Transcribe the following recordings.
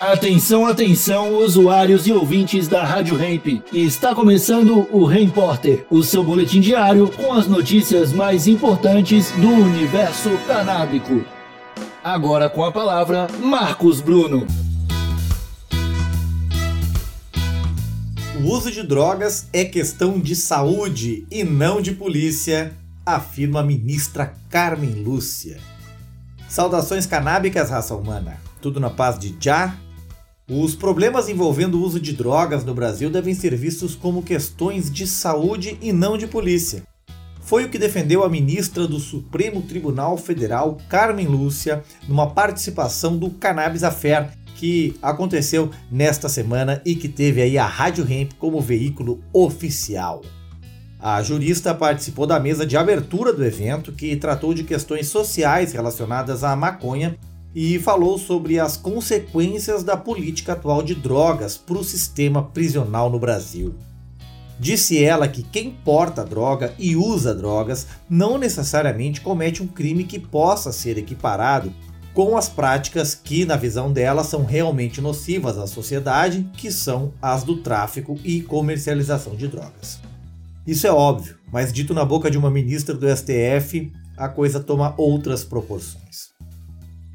Atenção, atenção, usuários e ouvintes da Rádio Ramp. Está começando o Repórter, o seu boletim diário com as notícias mais importantes do universo canábico. Agora com a palavra, Marcos Bruno. O uso de drogas é questão de saúde e não de polícia, afirma a ministra Carmen Lúcia. Saudações canábicas, raça humana. Tudo na paz de Já? Os problemas envolvendo o uso de drogas no Brasil devem ser vistos como questões de saúde e não de polícia. Foi o que defendeu a ministra do Supremo Tribunal Federal, Carmen Lúcia, numa participação do Cannabis Affair, que aconteceu nesta semana e que teve aí a Rádio Hemp como veículo oficial. A jurista participou da mesa de abertura do evento, que tratou de questões sociais relacionadas à maconha e falou sobre as consequências da política atual de drogas para o sistema prisional no Brasil. Disse ela que quem porta droga e usa drogas não necessariamente comete um crime que possa ser equiparado com as práticas que, na visão dela, são realmente nocivas à sociedade, que são as do tráfico e comercialização de drogas. Isso é óbvio, mas dito na boca de uma ministra do STF, a coisa toma outras proporções.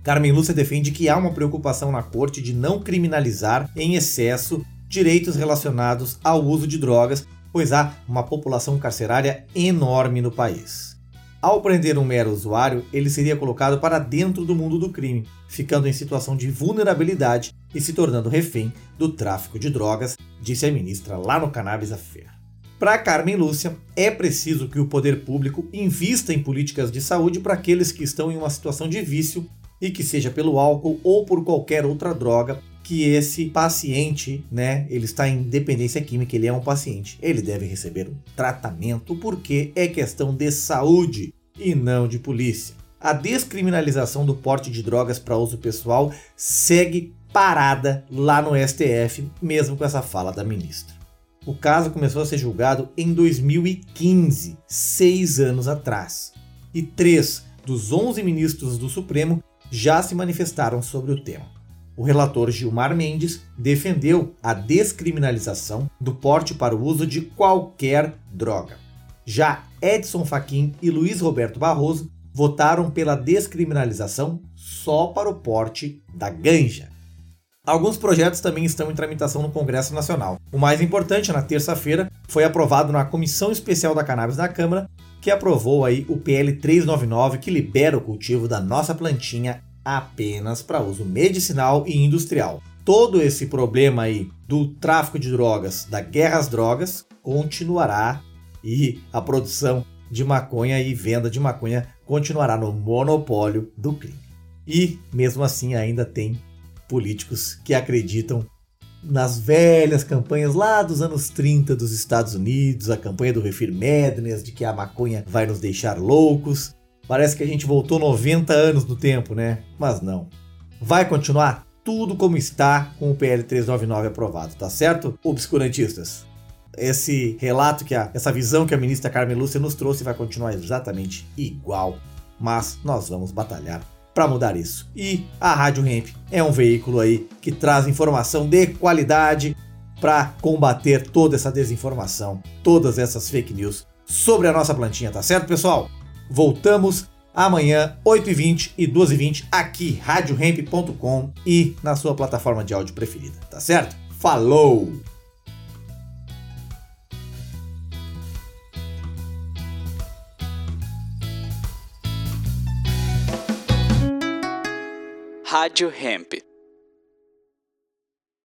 Carmen Lúcia defende que há uma preocupação na corte de não criminalizar em excesso direitos relacionados ao uso de drogas, pois há uma população carcerária enorme no país. Ao prender um mero usuário, ele seria colocado para dentro do mundo do crime, ficando em situação de vulnerabilidade e se tornando refém do tráfico de drogas, disse a ministra lá no Cannabis Affair. Para Carmen Lúcia, é preciso que o poder público invista em políticas de saúde para aqueles que estão em uma situação de vício e que seja pelo álcool ou por qualquer outra droga que esse paciente, né, ele está em dependência química, ele é um paciente, ele deve receber um tratamento porque é questão de saúde e não de polícia. A descriminalização do porte de drogas para uso pessoal segue parada lá no STF, mesmo com essa fala da ministra. O caso começou a ser julgado em 2015, seis anos atrás, e três dos 11 ministros do Supremo já se manifestaram sobre o tema. O relator Gilmar Mendes defendeu a descriminalização do porte para o uso de qualquer droga. Já Edson Fachin e Luiz Roberto Barroso votaram pela descriminalização só para o porte da ganja. Alguns projetos também estão em tramitação no Congresso Nacional. O mais importante, na terça-feira, foi aprovado na Comissão Especial da Cannabis na Câmara que aprovou aí o PL 399 que libera o cultivo da nossa plantinha apenas para uso medicinal e industrial. Todo esse problema aí do tráfico de drogas, da guerra às drogas, continuará e a produção de maconha e venda de maconha continuará no monopólio do crime. E mesmo assim ainda tem políticos que acreditam nas velhas campanhas lá dos anos 30 dos Estados Unidos, a campanha do Refir Madness, de que a maconha vai nos deixar loucos. Parece que a gente voltou 90 anos no tempo, né? Mas não. Vai continuar tudo como está com o PL 399 aprovado, tá certo? Obscurantistas. Esse relato que a, essa visão que a ministra Carmen Lúcia nos trouxe vai continuar exatamente igual, mas nós vamos batalhar para mudar isso. E a Rádio Hemp é um veículo aí que traz informação de qualidade para combater toda essa desinformação, todas essas fake news sobre a nossa plantinha, tá certo, pessoal? Voltamos amanhã, 8h20 e 12h20, aqui, radiohemp.com e na sua plataforma de áudio preferida, tá certo? Falou! Rádio Hemp.